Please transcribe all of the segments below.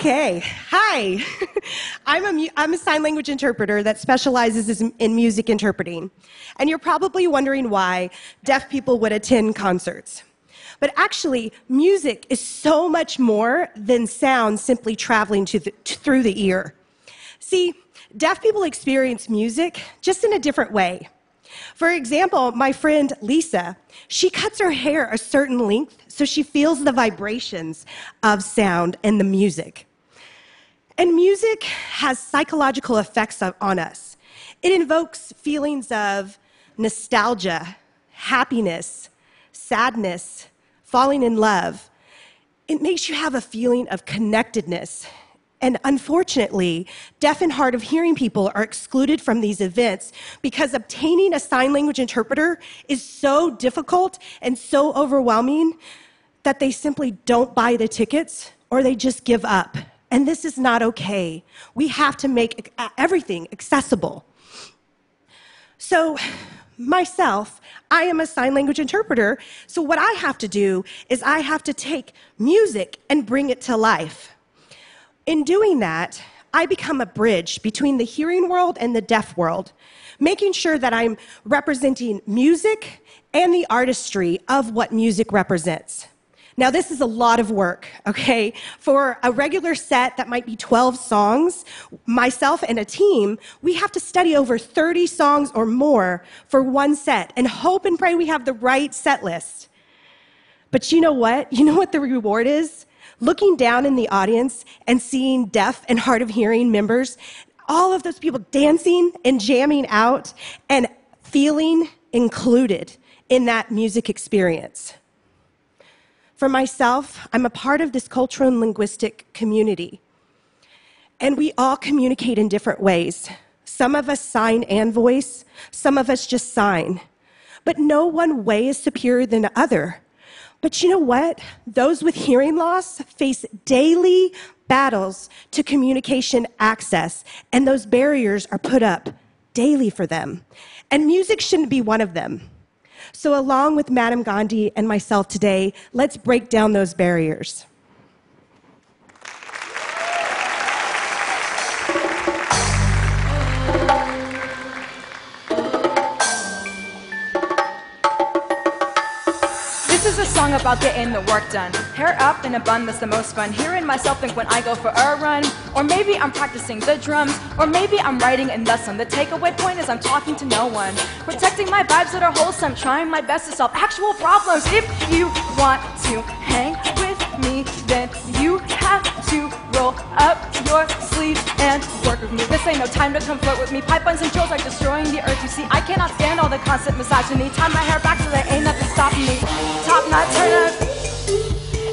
Okay, hi. I'm a, I'm a sign language interpreter that specializes in- music interpreting. And you're probably wondering why deaf people would attend concerts. But actually, music is so much more than sound simply traveling to the, through the ear. See, deaf people experience music just in a different way. For example, my friend Lisa, she cuts her hair a certain length so she feels the vibrations of sound and the music. And music has psychological effects on- us. It invokes feelings of nostalgia, happiness, sadness, falling in love. It makes you have a feeling of connectedness. And unfortunately, deaf and hard of hearing people are excluded from these events because obtaining a sign language interpreter is so difficult and so overwhelming that they simply don't buy the tickets or they just give up. And this is not okay. We have to make uh, everything accessible. So, myself, I am a sign language interpreter. So, what I have to do is I have to take music and bring it to life. In doing that, I become a bridge between the hearing world and the deaf world, making sure that I'm representing music and the artistry of what music represents. Now, this is a lot of work, okay? For a regular set that might be 12 songs, myself and a team, we have to study over 30 songs or more for one set and hope and pray we have the right set list. But you know what? You know what the reward is? Looking down in the audience and seeing deaf and hard of hearing members, all of those people dancing and jamming out and feeling included in that music experience. For myself, I'm a part of this cultural and linguistic community. And we all communicate in different ways. Some of us sign and voice, some of us just sign. But no one way is superior than the other. But you know what? Those with hearing loss face daily battles to communication access, and those barriers are put up daily for them. And music shouldn't be one of them. So, along with Madame Gandhi and myself today, let's break down those barriers. Is a song about getting the work done. Hair up in a bun, that's the most fun. Hearing myself think when I go for a run. Or maybe I'm practicing the drums. Or maybe I'm writing in sun. The takeaway point is I'm talking to no one. Protecting my vibes that are wholesome. Trying my best to solve actual problems. If you want to hang with me, then you have with me. This ain't no time to come flirt with me. Pipe buns and chills are destroying the earth. You see, I cannot stand all the constant misogyny. Tie my hair back so there ain't nothing stopping me. Top knot, turn up.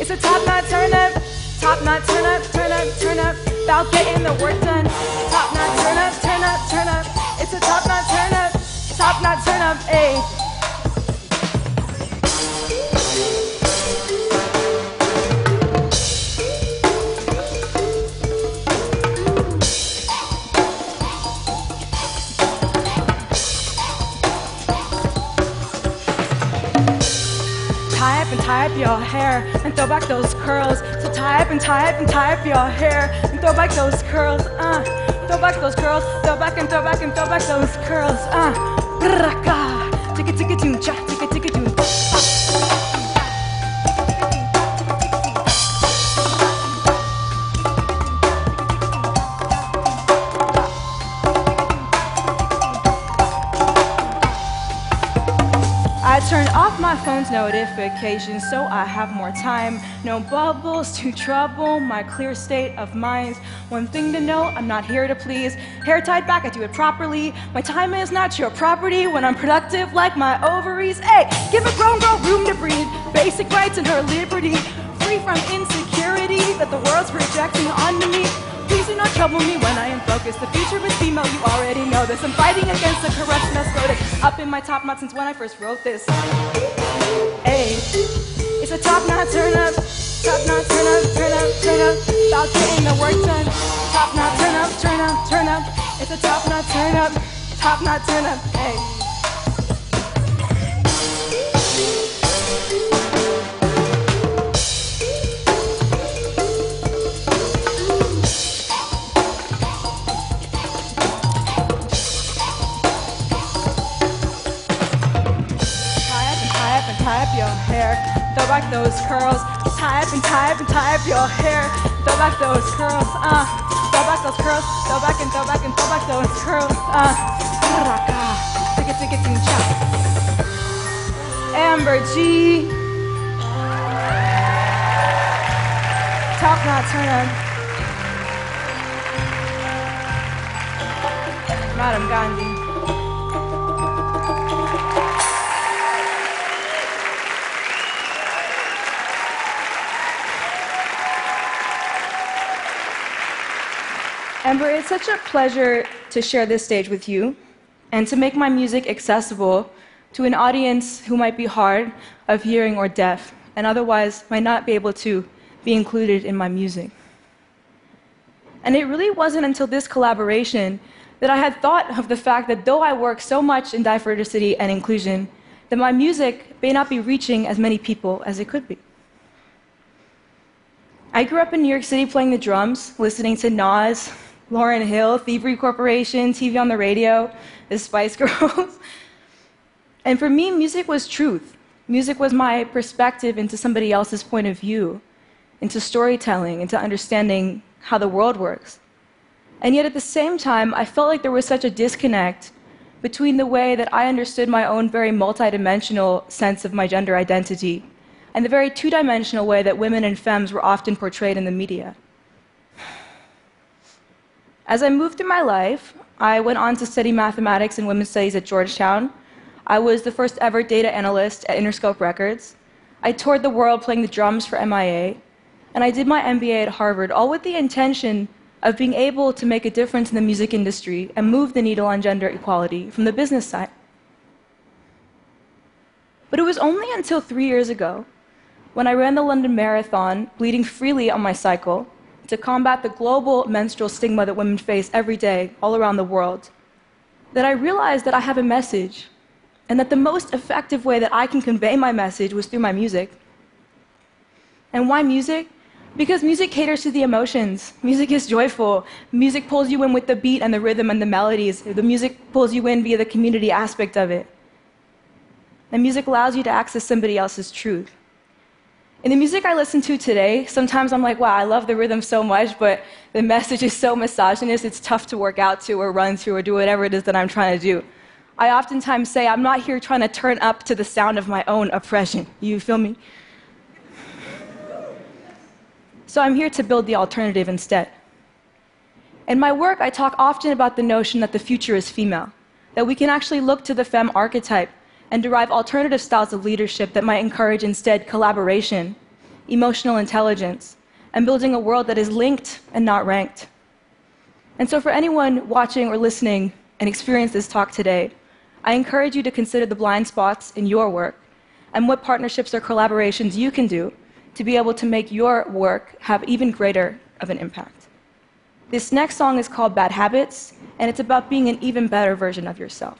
It's a top knot, turn up. Top knot, turn up, turn up, turn up. About getting the work done. Top knot, turn up, turn up, turn up. It's a top knot, turn up. Top knot, turn up, ayy. Your hair and throw back those curls. So tie up and tie up and tie up your hair and throw back those curls. Uh, throw back those curls. Throw back and throw back and throw back those curls. Uh, braka. Ticka ticka doom cha. My phone's notifications so I have more time. No bubbles to trouble my clear state of mind. One thing to know, I'm not here to please. Hair tied back, I do it properly. My time is not your property when I'm productive like my ovaries. Hey, give a grown girl room to breathe. Basic rights and her liberty. Free from insecurity that the world's projecting onto me. Trouble me when I am focused. The future is female, you already know this. I'm fighting against the corruption mess voted up in my top knot since when I first wrote this. Hey, it's a top knot turn up, top knot turn up, turn up, turn up. About getting the work done. Top knot turn up, turn up, turn up. It's a top knot turn up, top knot turn up. Hey. Back those curls. Type and type and type your hair. Throw back those curls. Uh, throw back those curls. Throw back and throw back and throw back those curls. Uh, raka. Ticka ticka ting cha. Amber G. Top knot turn. Madame Gandhi. Amber, it's such a pleasure to share this stage with you and to make my music accessible to an audience who might be hard of hearing or deaf and otherwise might not be able to be included in my music. And it really wasn't until this collaboration that I had thought of the fact that though I work so much in diversity and inclusion, that my music may not be reaching as many people as it could be. I grew up in New York City playing the drums, listening to Nas, Lauryn Hill, Thievery Corporation, TV on the radio, the Spice Girls. and for me, music was truth. Music was my perspective into somebody else's point of view, into storytelling, into understanding how the world works. And yet at the same time, I felt like there was such a disconnect between the way that I understood my own very multidimensional sense of my gender identity and the very two dimensional way that women and femmes were often portrayed in the media. As I moved through my life, I went on to study mathematics and women's studies at Georgetown. I was the first ever data analyst at Interscope Records. I toured the world playing the drums for MIA. And I did my MBA at Harvard, all with the intention of being able to make a difference in the music industry and move the needle on gender equality from the business side. But it was only until three years ago, when I ran the London Marathon, bleeding freely on my cycle, to combat the global menstrual stigma that women face every day all around the world, that I realized that I have a message, and that the most effective way that I can convey my message was through my music. And why music? Because music caters to the emotions. Music is joyful. Music pulls you in with the beat and the rhythm and the melodies. The music pulls you in via the community aspect of it. And music allows you to access somebody else's truth. In the music I listen to today, sometimes I'm like, wow, I love the rhythm so much, but the message is so misogynist, it's tough to work out to or run to or do whatever it is that I'm trying to do. I oftentimes say, I'm not here trying to turn up to the sound of my own oppression. You feel me? So I'm here to build the alternative instead. In my work, I talk often about the notion that the future is female, that we can actually look to the femme archetype and derive alternative styles of leadership that might encourage instead collaboration, emotional intelligence, and building a world that is linked and not ranked. And so, for anyone watching or listening and experience this talk today, I encourage you to consider the blind spots in your work and what partnerships or collaborations you can do to be able to make your work have even greater of an impact. This next song is called Bad Habits, and it's about being an even better version of yourself.